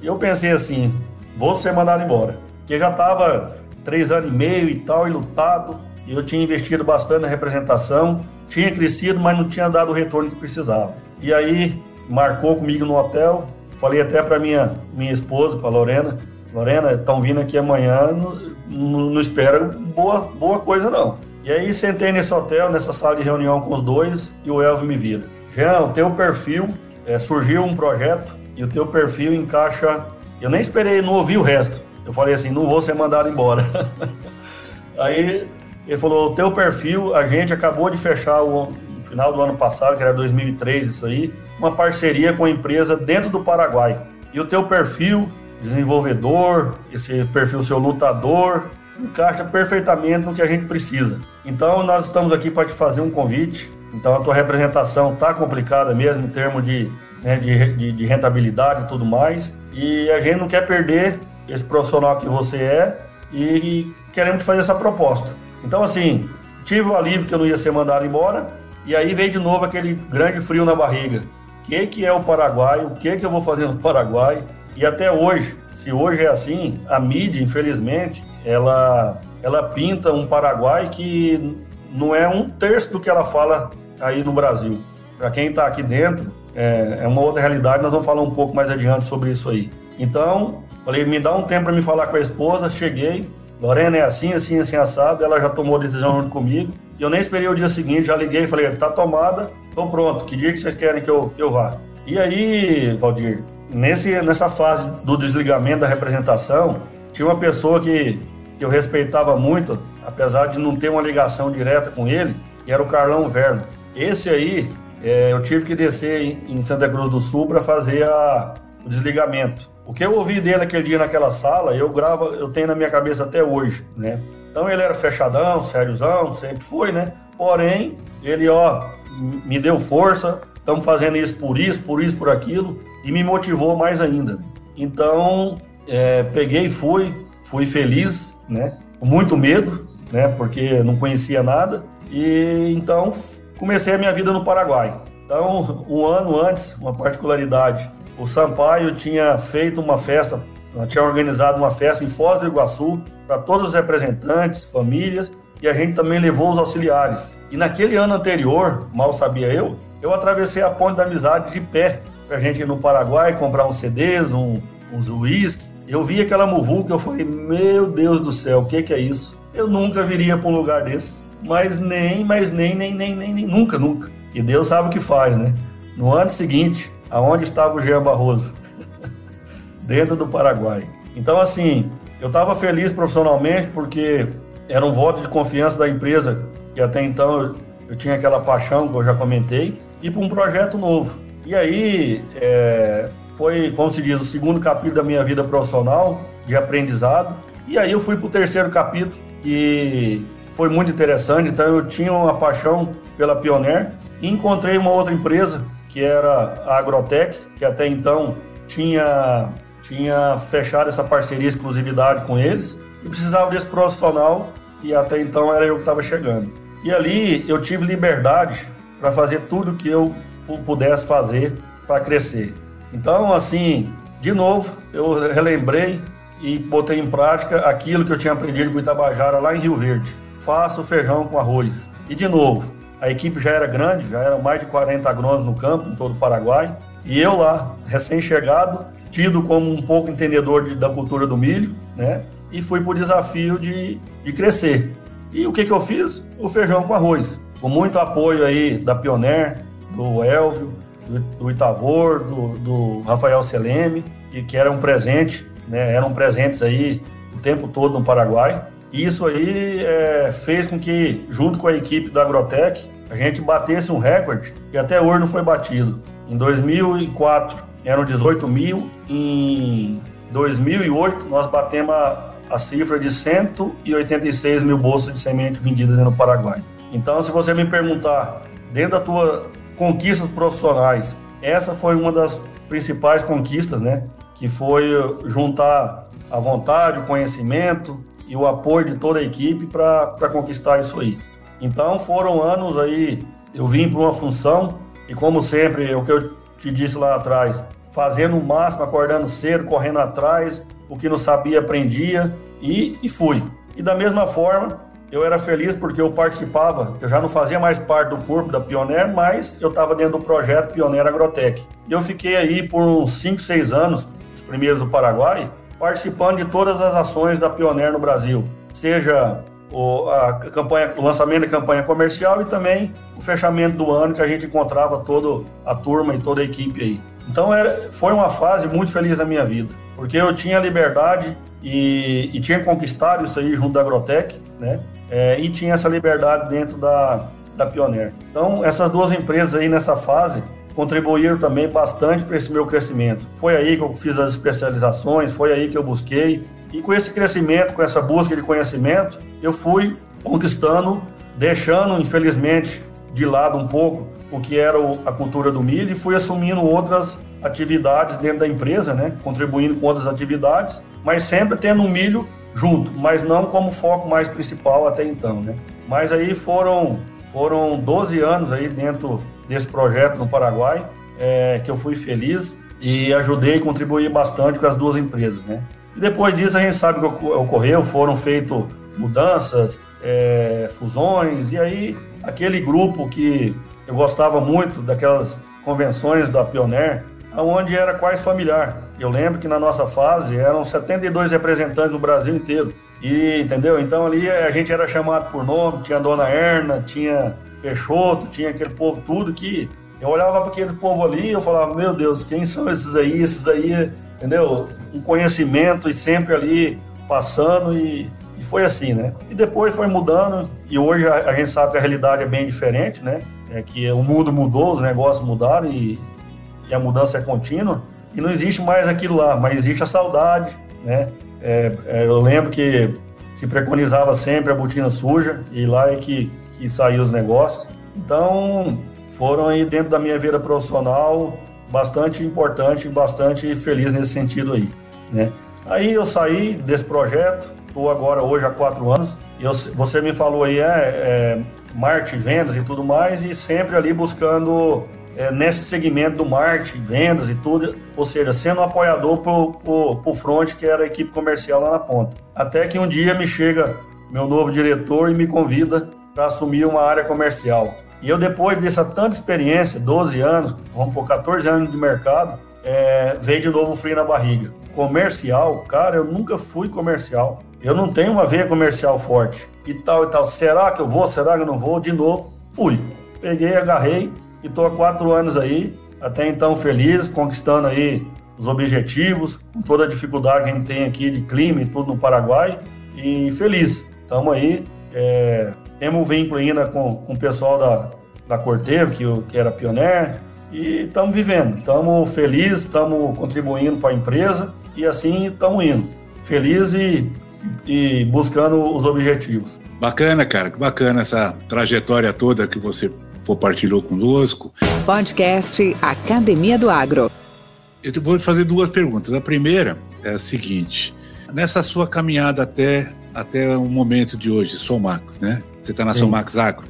E eu pensei assim, vou ser mandado embora. Porque já estava três anos e meio e tal, e lutado, e eu tinha investido bastante na representação, tinha crescido, mas não tinha dado o retorno que precisava. E aí marcou comigo no hotel. Falei até para minha minha esposa, para Lorena, Lorena, estão vindo aqui amanhã, não, espera boa boa coisa não. E aí sentei nesse hotel, nessa sala de reunião com os dois e o Elvio me vira. Jean, o teu perfil, é, surgiu um projeto e o teu perfil encaixa. Eu nem esperei, não ouvi o resto. Eu falei assim, não vou ser mandado embora. (laughs) aí ele falou, o teu perfil, a gente acabou de fechar o, no final do ano passado, que era 2003 isso aí, uma parceria com a empresa dentro do Paraguai. E o teu perfil, desenvolvedor, esse perfil seu lutador, encaixa perfeitamente no que a gente precisa. Então nós estamos aqui para te fazer um convite. Então a tua representação está complicada mesmo em termos de, né, de, de, de rentabilidade e tudo mais. E a gente não quer perder esse profissional que você é e, e queremos te fazer essa proposta. Então assim, tive o alívio que eu não ia ser mandado embora, e aí veio de novo aquele grande frio na barriga. O que, que é o Paraguai? O que, que eu vou fazer no Paraguai? E até hoje, se hoje é assim, a mídia, infelizmente, ela, ela pinta um Paraguai que não é um terço do que ela fala aí no Brasil. Para quem está aqui dentro, é, é, uma outra realidade, nós vamos falar um pouco mais adiante sobre isso aí. Então, falei, me dá um tempo para me falar com a esposa, cheguei, Lorena é assim, assim, assim, assado, ela já tomou a decisão junto comigo, e eu nem esperei o dia seguinte, já liguei e falei, tá tomada, tô pronto, que dia que vocês querem que eu, que eu vá? E aí, Valdir, nesse, nessa fase do desligamento da representação, tinha uma pessoa que, que eu respeitava muito, apesar de não ter uma ligação direta com ele, que era o Carlão Verno. Esse aí, é, eu tive que descer em Santa Cruz do Sul para fazer a, o desligamento. O que eu ouvi dele aquele dia naquela sala, eu gravo, eu tenho na minha cabeça até hoje, né? Então ele era fechadão, sériozão, sempre foi, né? Porém, ele, ó, me deu força, estamos fazendo isso por isso, por isso, por aquilo, e me motivou mais ainda. Então, é, peguei e fui, fui feliz, né? Com muito medo, né? Porque não conhecia nada. E então comecei a minha vida no Paraguai. Então, um ano antes, uma particularidade, o Sampaio tinha feito uma festa, tinha organizado uma festa em Foz do Iguaçu para todos os representantes, famílias, e a gente também levou os auxiliares. E naquele ano anterior, mal sabia eu, eu atravessei a ponte da amizade de pé para a gente ir no Paraguai comprar uns CDs, um, uns uísque. Eu vi aquela muvuca, eu falei, meu Deus do céu, o que, que é isso? Eu nunca viria para um lugar desse mas nem, mas nem, nem, nem, nem, nem, nunca, nunca. E Deus sabe o que faz, né? No ano seguinte, aonde estava o Jean Barroso? (laughs) Dentro do Paraguai. Então, assim, eu estava feliz profissionalmente porque era um voto de confiança da empresa, que até então eu tinha aquela paixão que eu já comentei, e para um projeto novo. E aí, é, foi, como se diz, o segundo capítulo da minha vida profissional, de aprendizado. E aí eu fui para o terceiro capítulo, que foi muito interessante. Então eu tinha uma paixão pela Pioneer e encontrei uma outra empresa que era a Agrotec, que até então tinha tinha fechado essa parceria exclusividade com eles e precisava desse profissional e até então era eu que estava chegando. E ali eu tive liberdade para fazer tudo que eu pudesse fazer para crescer. Então, assim, de novo, eu relembrei e botei em prática aquilo que eu tinha aprendido com Itabajara lá em Rio Verde faço feijão com arroz. E de novo, a equipe já era grande, já eram mais de 40 agrônomos no campo, em todo o Paraguai. E eu lá, recém-chegado, tido como um pouco entendedor de, da cultura do milho, né? E fui o desafio de, de crescer. E o que, que eu fiz? O feijão com arroz. Com muito apoio aí da Pioneer, do Elvio, do, do Itavor, do, do Rafael Seleme, e que era um presente, né? Eram presentes aí o tempo todo no Paraguai. E isso aí é, fez com que, junto com a equipe da Agrotec, a gente batesse um recorde que até hoje não foi batido. Em 2004 eram 18 mil, em 2008 nós batemos a, a cifra de 186 mil bolsas de semente vendidas no Paraguai. Então, se você me perguntar, dentro da tua conquistas profissionais, essa foi uma das principais conquistas, né? Que foi juntar a vontade, o conhecimento, e o apoio de toda a equipe para conquistar isso aí. Então foram anos aí, eu vim para uma função e como sempre, o que eu te disse lá atrás, fazendo o máximo, acordando cedo, correndo atrás, o que não sabia aprendia e, e fui. E da mesma forma, eu era feliz porque eu participava, eu já não fazia mais parte do corpo da Pioneer, mas eu estava dentro do projeto Pioneer Agrotec. E eu fiquei aí por uns 5, 6 anos, os primeiros do Paraguai, participando de todas as ações da Pioneer no Brasil, seja o, a campanha, o lançamento da campanha comercial e também o fechamento do ano que a gente encontrava toda a turma e toda a equipe aí. Então era, foi uma fase muito feliz na minha vida, porque eu tinha liberdade e, e tinha conquistado isso aí junto da Agrotec, né? É, e tinha essa liberdade dentro da, da Pioneer. Então essas duas empresas aí nessa fase contribuíram também bastante para esse meu crescimento. Foi aí que eu fiz as especializações, foi aí que eu busquei. E com esse crescimento, com essa busca de conhecimento, eu fui conquistando, deixando, infelizmente, de lado um pouco o que era a cultura do milho e fui assumindo outras atividades dentro da empresa, né? contribuindo com outras atividades, mas sempre tendo um milho junto, mas não como foco mais principal até então. Né? Mas aí foram, foram 12 anos aí dentro desse projeto no Paraguai, é, que eu fui feliz e ajudei e contribuí bastante com as duas empresas, né? E depois disso a gente sabe o que ocorreu, foram feitas mudanças, é, fusões, e aí aquele grupo que eu gostava muito daquelas convenções da Pioneer, onde era quase familiar. Eu lembro que na nossa fase eram 72 representantes do Brasil inteiro. E, entendeu? Então ali a gente era chamado por nome, tinha Dona Erna, tinha Peixoto, tinha aquele povo tudo que eu olhava para aquele povo ali e eu falava, meu Deus, quem são esses aí? Esses aí, entendeu? Um conhecimento e sempre ali passando e, e foi assim, né? E depois foi mudando e hoje a, a, gente sabe que a realidade é bem diferente, né? É que o mundo mudou, os negócios mudaram e, e a mudança é contínua e não existe mais aquilo lá, mas existe a saudade, né? É, é, eu lembro que se preconizava sempre a botina suja e lá é que, que saiu os negócios. Então, foram aí dentro da minha vida profissional bastante importante bastante feliz nesse sentido aí, né? Aí eu saí desse projeto, estou agora hoje há quatro anos, e eu, você me falou aí, é, é marketing, vendas e tudo mais, e sempre ali buscando é, nesse segmento do marketing, vendas e tudo, ou seja, sendo um apoiador pro, pro, pro front, que era a equipe comercial lá na ponta. Até que um dia me chega meu novo diretor e me convida para assumir uma área comercial. E eu, depois dessa tanta experiência, 12 anos, vamos por 14 anos de mercado, é, veio de novo frio na barriga. Comercial, cara, eu nunca fui comercial. Eu não tenho uma veia comercial forte. E tal e tal. Será que eu vou? Será que eu não vou? De novo, fui. Peguei, agarrei, e estou há quatro anos aí, até então feliz, conquistando aí os objetivos, com toda a dificuldade que a gente tem aqui de clima e tudo no Paraguai, e feliz. Estamos aí, é, temos um vínculo ainda com, com o pessoal da, da Corteiro, que, que era pioneiro, e estamos vivendo, estamos felizes, estamos contribuindo para a empresa, e assim estamos indo. Feliz e, e buscando os objetivos. Bacana, cara, que bacana essa trajetória toda que você compartilhou conosco. Podcast Academia do Agro. Eu vou fazer duas perguntas. A primeira é a seguinte: nessa sua caminhada até, até o momento de hoje, Somax, né? Você está na Sim. Somax Agro.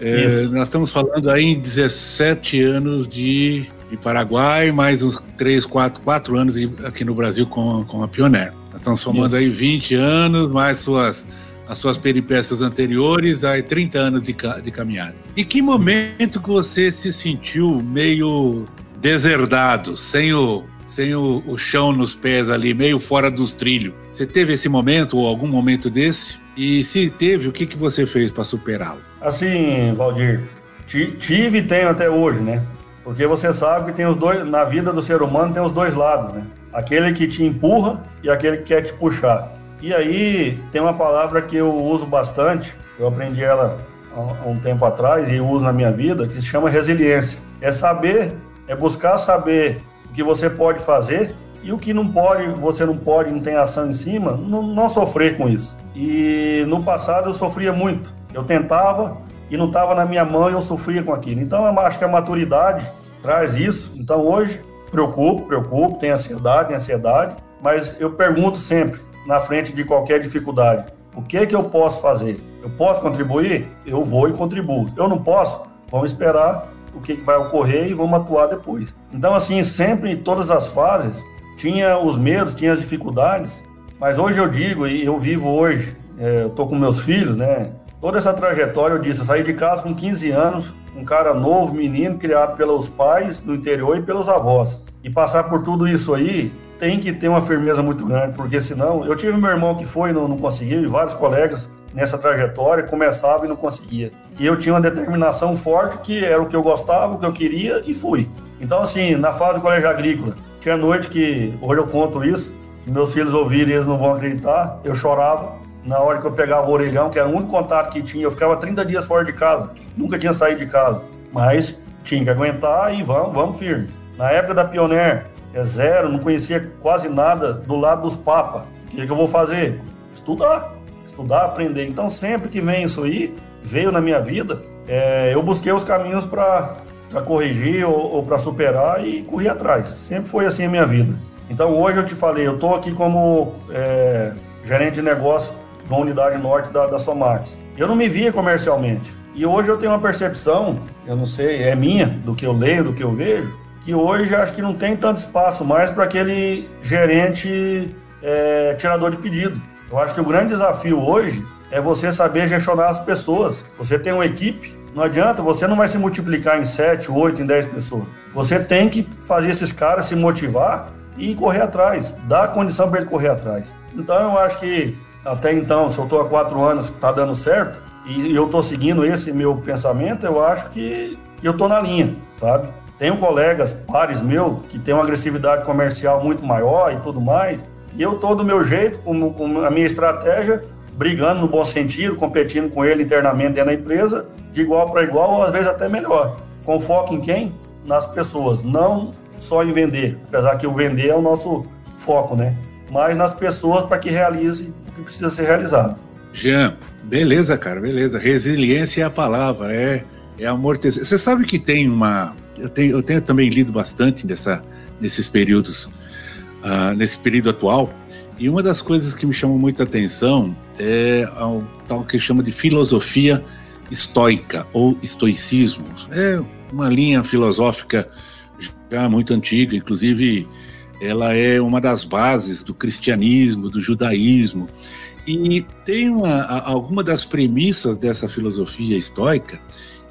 É, nós estamos falando aí em 17 anos de, de Paraguai, mais uns 3, 4, 4 anos aqui no Brasil com, com a Pioneer. Nós estamos somando Isso. aí 20 anos, mais suas as suas peripécias anteriores, aí 30 anos de, de caminhada. Em que momento que você se sentiu meio deserdado, sem o, sem o, o chão nos pés ali, meio fora dos trilhos? Você teve esse momento ou algum momento desse? E se teve, o que, que você fez para superá-lo? Assim, Valdir, tive e tenho até hoje, né? Porque você sabe que tem os dois, na vida do ser humano tem os dois lados, né? Aquele que te empurra e aquele que quer te puxar. E aí tem uma palavra que eu uso bastante, eu aprendi ela há um tempo atrás e uso na minha vida, que se chama resiliência. É saber, é buscar saber o que você pode fazer e o que não pode, você não pode, não tem ação em cima, não, não sofrer com isso. E no passado eu sofria muito. Eu tentava e não estava na minha mão e eu sofria com aquilo. Então eu acho que a maturidade traz isso. Então hoje preocupo, preocupo, tem ansiedade, tem ansiedade, mas eu pergunto sempre: na frente de qualquer dificuldade. O que é que eu posso fazer? Eu posso contribuir? Eu vou e contribuo. Eu não posso? Vamos esperar o que vai ocorrer e vamos atuar depois. Então, assim, sempre em todas as fases, tinha os medos, tinha as dificuldades, mas hoje eu digo, e eu vivo hoje, é, eu com meus filhos, né? Toda essa trajetória, eu disse, eu saí de casa com 15 anos, um cara novo, menino, criado pelos pais do interior e pelos avós. E passar por tudo isso aí, tem que ter uma firmeza muito grande, porque senão. Eu tive meu irmão que foi e não, não conseguiu, e vários colegas nessa trajetória começavam e não conseguia. E eu tinha uma determinação forte que era o que eu gostava, o que eu queria e fui. Então, assim, na fase do colégio agrícola, tinha noite que, hoje eu conto isso, meus filhos ouvirem eles não vão acreditar, eu chorava. Na hora que eu pegava o orelhão, que era o único contato que tinha, eu ficava 30 dias fora de casa, nunca tinha saído de casa. Mas tinha que aguentar e vamos, vamos firme. Na época da Pioneer, é zero, não conhecia quase nada do lado dos papas. O que, que eu vou fazer? Estudar. Estudar, aprender. Então, sempre que vem isso aí, veio na minha vida, é, eu busquei os caminhos para corrigir ou, ou para superar e corri atrás. Sempre foi assim a minha vida. Então, hoje eu te falei, eu estou aqui como é, gerente de negócio na unidade norte da, da Somax. Eu não me via comercialmente. E hoje eu tenho uma percepção, eu não sei, é minha, do que eu leio, do que eu vejo, que hoje acho que não tem tanto espaço mais para aquele gerente é, tirador de pedido. Eu acho que o grande desafio hoje é você saber gestionar as pessoas. Você tem uma equipe, não adianta, você não vai se multiplicar em 7, 8, em 10 pessoas. Você tem que fazer esses caras se motivar e correr atrás, dar condição para ele correr atrás. Então eu acho que até então, se eu estou há quatro anos, está dando certo, e eu estou seguindo esse meu pensamento, eu acho que eu estou na linha, sabe? Tenho colegas, pares meu, que tem uma agressividade comercial muito maior e tudo mais, e eu estou do meu jeito, com, com a minha estratégia, brigando no bom sentido, competindo com ele internamente dentro da empresa, de igual para igual, ou às vezes até melhor. Com foco em quem? Nas pessoas, não só em vender, apesar que o vender é o nosso foco, né? Mas nas pessoas para que realize o que precisa ser realizado. Jean, beleza, cara, beleza. Resiliência é a palavra, é, é amortecer. Você sabe que tem uma. Eu tenho, eu tenho também lido bastante dessa, nesses períodos, uh, nesse período atual, e uma das coisas que me chamou muita atenção é o tal que chama de filosofia estoica ou estoicismo. É uma linha filosófica já muito antiga, inclusive ela é uma das bases do cristianismo, do judaísmo. E tem uma, alguma das premissas dessa filosofia estoica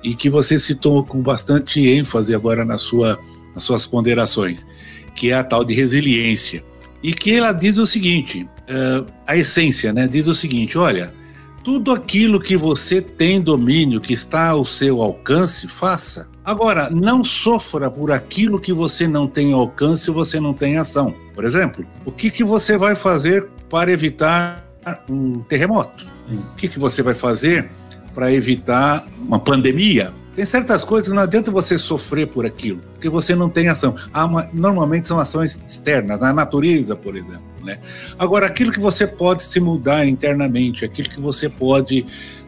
e que você citou com bastante ênfase agora na sua, nas suas ponderações, que é a tal de resiliência. E que ela diz o seguinte: uh, a essência, né? Diz o seguinte: olha, tudo aquilo que você tem domínio, que está ao seu alcance, faça. Agora, não sofra por aquilo que você não tem alcance ou você não tem ação. Por exemplo, o que, que você vai fazer para evitar um terremoto? O que, que você vai fazer para evitar uma pandemia? Tem certas coisas que não adianta você sofrer por aquilo, porque você não tem ação. Uma, normalmente são ações externas, na natureza, por exemplo. Né? Agora, aquilo que você pode se mudar internamente, aquilo que você pode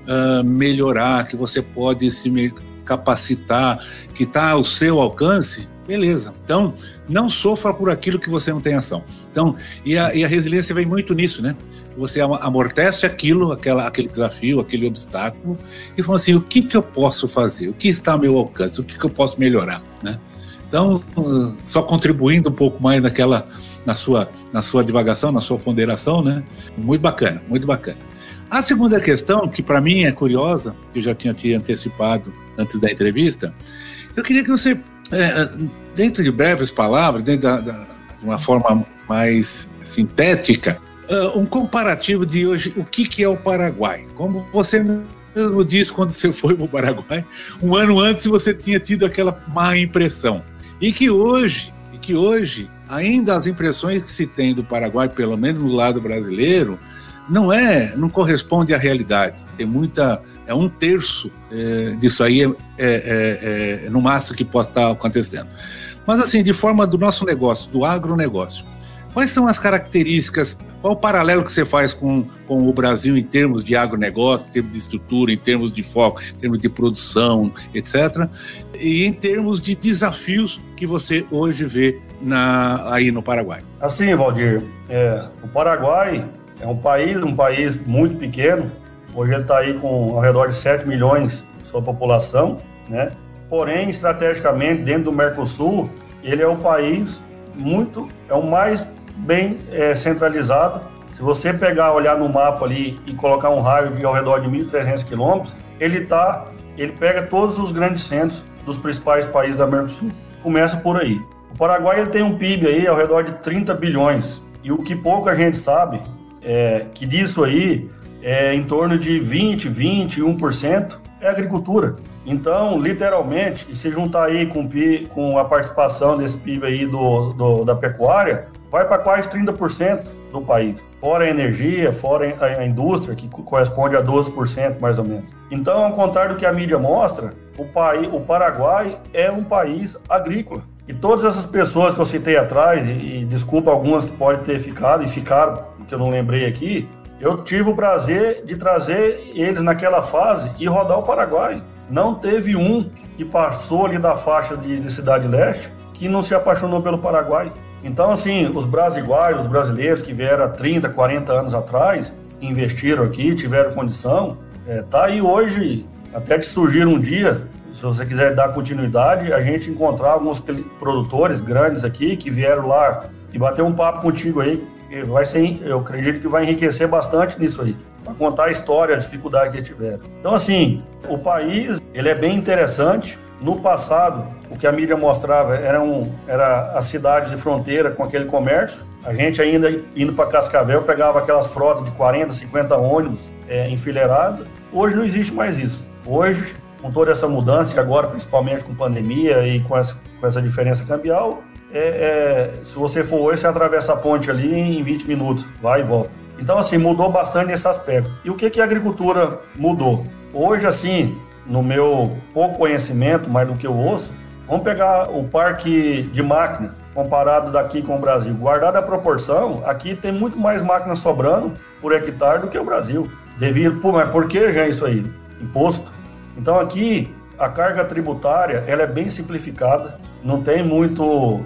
uh, melhorar, que você pode se capacitar, que está ao seu alcance, beleza. Então, não sofra por aquilo que você não tem ação. Então, e a, e a resiliência vem muito nisso, né? Você amortece aquilo, aquela, aquele desafio, aquele obstáculo, e fala assim: o que, que eu posso fazer? O que está ao meu alcance? O que, que eu posso melhorar? Né? Então, só contribuindo um pouco mais naquela, na sua, na sua divagação, na sua ponderação, né? Muito bacana, muito bacana. A segunda questão, que para mim é curiosa, eu já tinha te antecipado antes da entrevista, eu queria que você, é, dentro de breves palavras, dentro de uma forma mais sintética, uh, um comparativo de hoje, o que, que é o Paraguai. Como você mesmo disse quando você foi para o Paraguai, um ano antes você tinha tido aquela má impressão. E que hoje, e que hoje, ainda as impressões que se tem do Paraguai, pelo menos no lado brasileiro, não é, não corresponde à realidade. Tem muita, é um terço é, disso aí é, é, é, no máximo que pode estar acontecendo. Mas assim, de forma do nosso negócio, do agronegócio, quais são as características qual o paralelo que você faz com, com o Brasil em termos de agronegócio, em termos de estrutura, em termos de foco, em termos de produção, etc. E em termos de desafios que você hoje vê na, aí no Paraguai? Assim, Valdir, é, o Paraguai é um país, um país muito pequeno. Hoje ele está aí com ao redor de 7 milhões de sua população, né? Porém, estrategicamente, dentro do Mercosul, ele é o país muito, é o mais bem é, centralizado. Se você pegar, olhar no mapa ali e colocar um raio de ao redor de 1.300 quilômetros, ele tá, ele pega todos os grandes centros dos principais países da América do Sul. Começa por aí. O Paraguai ele tem um PIB aí ao redor de 30 bilhões. E o que pouca gente sabe é que disso aí é em torno de 20, 21% é agricultura. Então, literalmente, e se juntar aí com, com a participação desse PIB aí do, do da pecuária, vai para quase 30% do país. Fora a energia, fora a indústria, que corresponde a 12% mais ou menos. Então, ao contrário do que a mídia mostra, o, país, o Paraguai é um país agrícola. E todas essas pessoas que eu citei atrás, e, e desculpa algumas que podem ter ficado e ficaram, que eu não lembrei aqui, eu tive o prazer de trazer eles naquela fase e rodar o Paraguai. Não teve um que passou ali da faixa de, de Cidade Leste que não se apaixonou pelo Paraguai. Então, assim, os brasileiros, os brasileiros que vieram há 30, 40 anos atrás, investiram aqui, tiveram condição, é, tá aí hoje, até que surgir um dia, se você quiser dar continuidade, a gente encontrar alguns produtores grandes aqui que vieram lá e bater um papo contigo aí, vai ser, eu acredito que vai enriquecer bastante nisso aí. para contar a história, a dificuldade que tiveram. Então, assim, o país ele é bem interessante. No passado, o que a mídia mostrava eram era as cidades de fronteira com aquele comércio. A gente ainda indo para Cascavel pegava aquelas frotas de 40, 50 ônibus é, enfileirados. Hoje não existe mais isso. Hoje, com toda essa mudança, e agora principalmente com pandemia e com essa, com essa diferença cambial, é, é, se você for hoje, você atravessa a ponte ali em 20 minutos, vai e volta. Então, assim, mudou bastante nesse aspecto. E o que, que a agricultura mudou? Hoje, assim, no meu pouco conhecimento, mais do que eu ouço, vamos pegar o parque de máquina comparado daqui com o Brasil. Guardada a proporção, aqui tem muito mais máquinas sobrando por hectare do que o Brasil. Devido, pô, mas por que já isso aí? Imposto. Então aqui a carga tributária ela é bem simplificada, não tem muito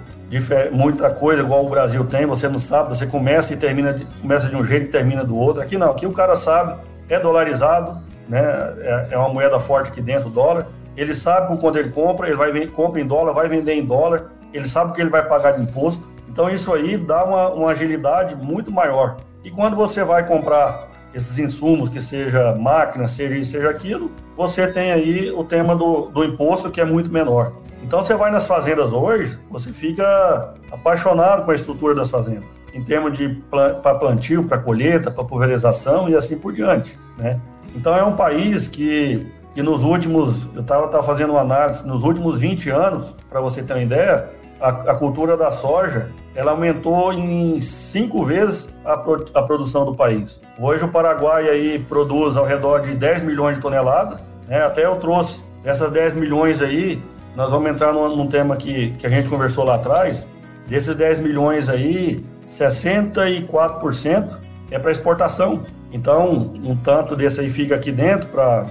muita coisa igual o Brasil tem, você não sabe, você começa e termina começa de um jeito e termina do outro. Aqui não, aqui o cara sabe, é dolarizado, né? É, é uma moeda forte aqui dentro, dólar. Ele sabe por quanto ele compra, ele vai compra em dólar, vai vender em dólar, ele sabe o que ele vai pagar de imposto. Então isso aí dá uma, uma agilidade muito maior. E quando você vai comprar esses insumos, que seja máquina, seja seja aquilo, você tem aí o tema do, do imposto que é muito menor. Então você vai nas fazendas hoje, você fica apaixonado com a estrutura das fazendas, em termos de para plantio, para colheita, para pulverização e assim por diante, né? Então é um país que, que nos últimos, eu estava fazendo uma análise, nos últimos 20 anos, para você ter uma ideia, a, a, cultura da soja ela aumentou em cinco vezes a, pro, a produção do país. Hoje o Paraguai aí produz ao redor de 10 milhões de toneladas, né? até eu trouxe essas 10 milhões aí, nós vamos entrar num, num tema que, que a gente conversou lá atrás, desses 10 milhões aí, 64% é para exportação. Então, um tanto desse aí fica aqui dentro para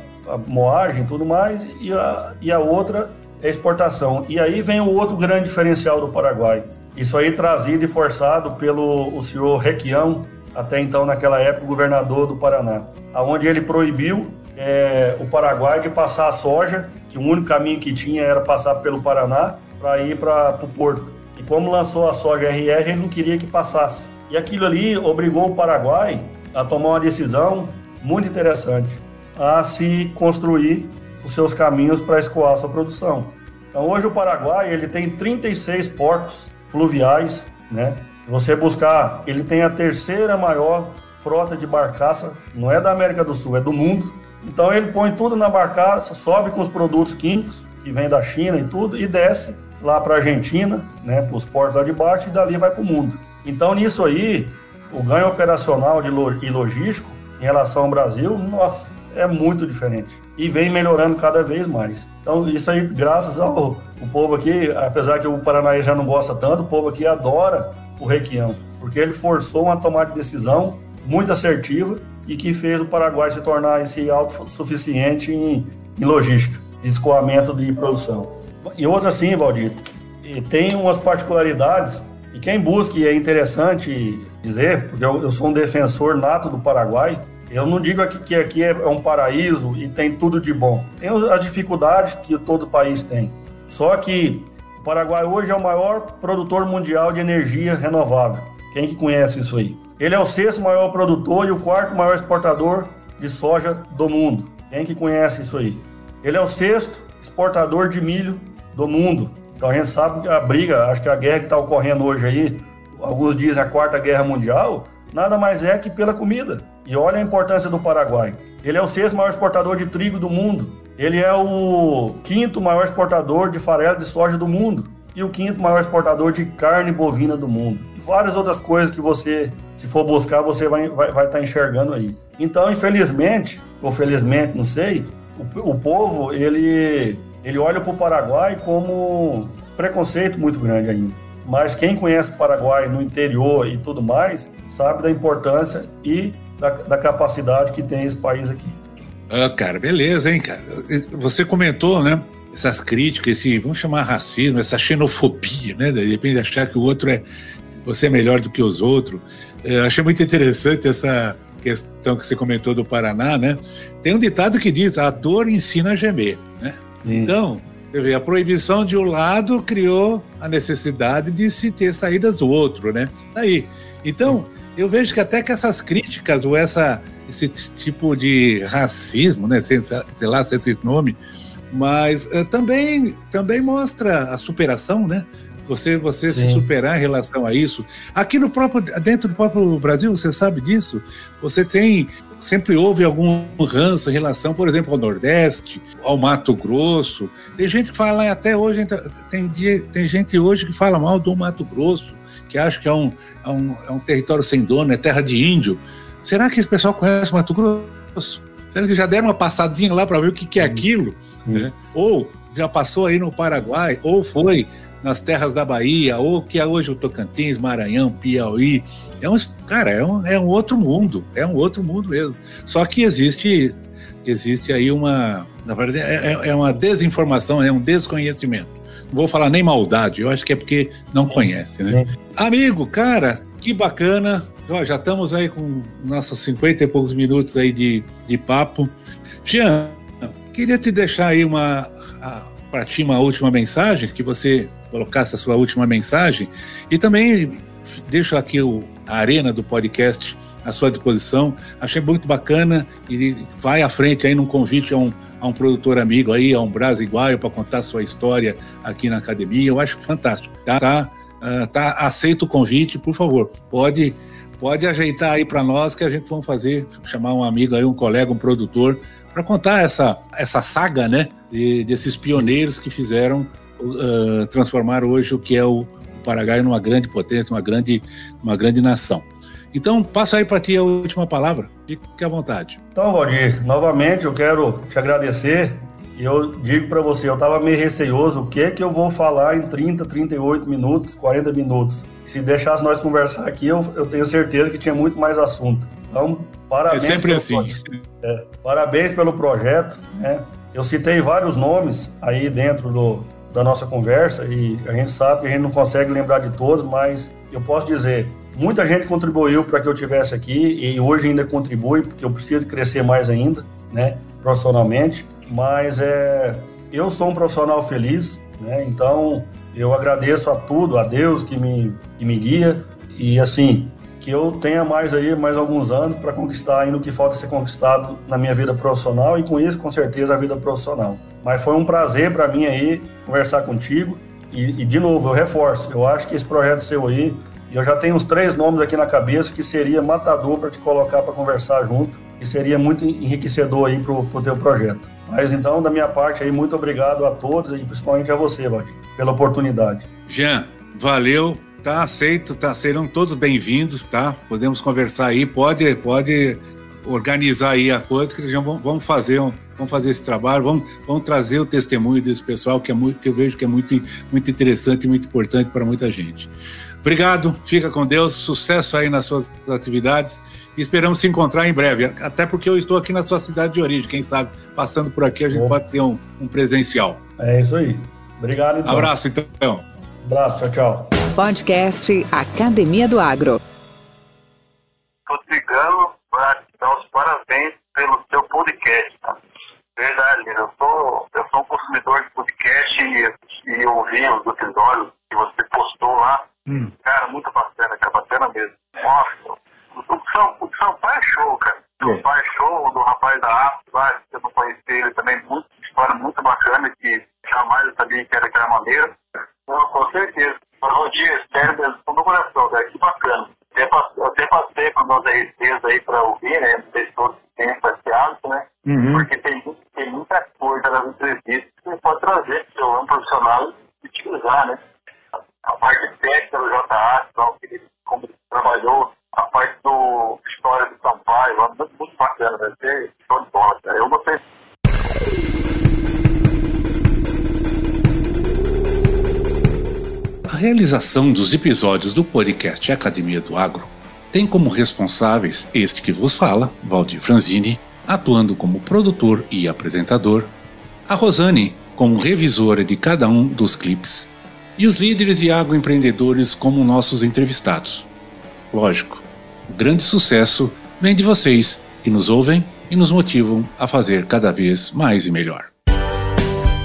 moagem e tudo mais, e a, e a outra é exportação. E aí vem o outro grande diferencial do Paraguai. Isso aí trazido e forçado pelo o senhor Requião, até então naquela época governador do Paraná, aonde ele proibiu é, o Paraguai de passar a soja, que o único caminho que tinha era passar pelo Paraná para ir para o porto. E como lançou a soja RR, ele não queria que passasse. E aquilo ali obrigou o Paraguai a tomar uma decisão muito interessante, a se construir os seus caminhos para escoar sua produção. Então hoje o Paraguai ele tem 36 portos fluviais, né? Você buscar, ele tem a terceira maior frota de barcaça, não é da América do Sul, é do mundo. Então ele põe tudo na barcaça, sobe com os produtos químicos que vem da China e tudo e desce lá para a Argentina, né, para os portos lá de baixo e dali vai para o mundo. Então nisso aí, o ganho operacional de e logístico em relação ao Brasil, nossa, é muito diferente e vem melhorando cada vez mais. Então, isso aí, graças ao o povo aqui, apesar que o Paranaí já não gosta tanto, o povo aqui adora o Requião, porque ele forçou uma tomada de decisão muito assertiva e que fez o Paraguai se tornar esse autossuficiente em, em logística, de escoamento de produção. E outra sim, Valdir, tem umas particularidades e quem busca, e é interessante dizer, porque eu, eu sou um defensor nato do Paraguai, eu não digo aqui que aqui é um paraíso e tem tudo de bom. Tem as dificuldades que todo país tem. Só que o Paraguai hoje é o maior produtor mundial de energia renovável. Quem que conhece isso aí? Ele é o sexto maior produtor e o quarto maior exportador de soja do mundo. Quem que conhece isso aí? Ele é o sexto exportador de milho do mundo. Então a gente sabe que a briga, acho que a guerra que está ocorrendo hoje aí, alguns dizem a quarta guerra mundial, nada mais é que pela comida. E olha a importância do Paraguai. Ele é o sexto maior exportador de trigo do mundo. Ele é o quinto maior exportador de farelo de soja do mundo. E o quinto maior exportador de carne bovina do mundo. E várias outras coisas que você, se for buscar, você vai estar vai, vai tá enxergando aí. Então, infelizmente, ou felizmente, não sei, o, o povo, ele, ele olha para o Paraguai como preconceito muito grande ainda. Mas quem conhece o Paraguai no interior e tudo mais, sabe da importância e da, da capacidade que tem esse país aqui. Ah, cara, beleza, hein, cara. Você comentou, né? Essas críticas, esse, vamos chamar racismo, essa xenofobia, né? De repente achar que o outro é você é melhor do que os outros. Eu achei muito interessante essa questão que você comentou do Paraná, né? Tem um ditado que diz: a dor ensina a gemer, né? Então, vê, a proibição de um lado criou a necessidade de se ter saídas do outro, né? Tá aí. Então, eu vejo que até que essas críticas ou essa, esse tipo de racismo, né? Sei, sei lá se é esse nome, mas uh, também, também mostra a superação, né? Você, você se superar em relação a isso. Aqui no próprio, dentro do próprio Brasil, você sabe disso. Você tem sempre houve algum ranço em relação, por exemplo, ao Nordeste, ao Mato Grosso. Tem gente que fala até hoje, tem, dia, tem gente hoje que fala mal do Mato Grosso, que acha que é um, é um, é um território sem dono, é terra de índio. Será que esse pessoal conhece o Mato Grosso? Será que já deram uma passadinha lá para ver o que, que é aquilo? Né? Ou já passou aí no Paraguai, ou foi nas terras da Bahia, ou que é hoje o Tocantins, Maranhão, Piauí. É um, cara, é um, é um outro mundo, é um outro mundo mesmo. Só que existe, existe aí uma, na verdade, é, é, é uma desinformação, é um desconhecimento. Não vou falar nem maldade, eu acho que é porque não conhece, né? Amigo, cara, que bacana. Ó, já estamos aí com nossos 50 e poucos minutos aí de, de papo. Jean, queria te deixar aí uma para ti uma última mensagem, que você colocasse a sua última mensagem e também deixo aqui o, a arena do podcast à sua disposição. Achei muito bacana e vai à frente aí num convite a um, a um produtor amigo aí, a um Brasiguaio, para contar sua história aqui na academia. Eu acho fantástico. Tá, tá, uh, tá aceito o convite, por favor. Pode pode ajeitar aí para nós que a gente vai fazer, chamar um amigo aí, um colega, um produtor, para contar essa, essa saga, né, de, desses pioneiros que fizeram uh, transformar hoje o que é o, Paraguai numa grande potência, uma grande, uma grande nação. Então, passo aí para ti a última palavra. Fique à vontade. Então, Valdir, novamente eu quero te agradecer e eu digo para você, eu estava meio receioso, o que é que eu vou falar em 30, 38 minutos, 40 minutos? Se deixasse nós conversar aqui, eu, eu tenho certeza que tinha muito mais assunto. Então, parabéns. É sempre assim. É, parabéns pelo projeto. Né? Eu citei vários nomes aí dentro do, da nossa conversa e a gente sabe que a gente não consegue lembrar de todos, mas eu posso dizer, muita gente contribuiu para que eu tivesse aqui e hoje ainda contribui, porque eu preciso crescer mais ainda, né, profissionalmente mas é, eu sou um profissional feliz, né? Então eu agradeço a tudo, a Deus que me, que me guia e assim que eu tenha mais aí mais alguns anos para conquistar ainda o que falta ser conquistado na minha vida profissional e com isso com certeza a vida profissional. Mas foi um prazer para mim aí conversar contigo e, e, de novo eu reforço, eu acho que esse projeto seu aí eu já tenho uns três nomes aqui na cabeça que seria matador para te colocar para conversar junto e seria muito enriquecedor aí para o teu projeto. Mas então, da minha parte aí, muito obrigado a todos e principalmente a você, Valdir, pela oportunidade. Jean, valeu, tá aceito, tá, serão todos bem-vindos, tá? Podemos conversar aí, pode, pode organizar aí a coisa que já vamos fazer um, vamos fazer esse trabalho, vamos, vamos trazer o testemunho desse pessoal que é muito que eu vejo que é muito muito interessante e muito importante para muita gente. Obrigado, fica com Deus, sucesso aí nas suas atividades e esperamos se encontrar em breve, até porque eu estou aqui na sua cidade de origem, quem sabe passando por aqui a gente pode ter um, um presencial. É isso aí. Obrigado então. Abraço então. Abraço, tchau, tchau. Podcast Academia do Agro. Estou ligando para dar os parabéns pelo seu podcast. Tá? Verdade, eu sou, eu sou um consumidor de podcast e, e ouvi os episódios que você postou lá. Hum. Cara, muito bacana, cara, bacana mesmo. Nossa, o, São, o Sampaio é show, cara. O Sampaio é show, do rapaz da África, eu não conheci ele também, muito, história muito bacana, que jamais eu sabia que era aquela maneira. Com certeza. Mesmo, com meu coração, cara, que bacana. Até passei, até passei para meus RCs aí para ouvir, né? Não sei se todos têm esse né? Uhum. Porque tem, tem muita coisa nas entrevistas que você pode trazer para o seu ano profissional e utilizar, né? Realização dos episódios do podcast Academia do Agro tem como responsáveis este que vos fala, Valdir Franzini, atuando como produtor e apresentador, a Rosane como revisora de cada um dos clipes e os líderes de agroempreendedores como nossos entrevistados. Lógico, o grande sucesso vem de vocês que nos ouvem e nos motivam a fazer cada vez mais e melhor.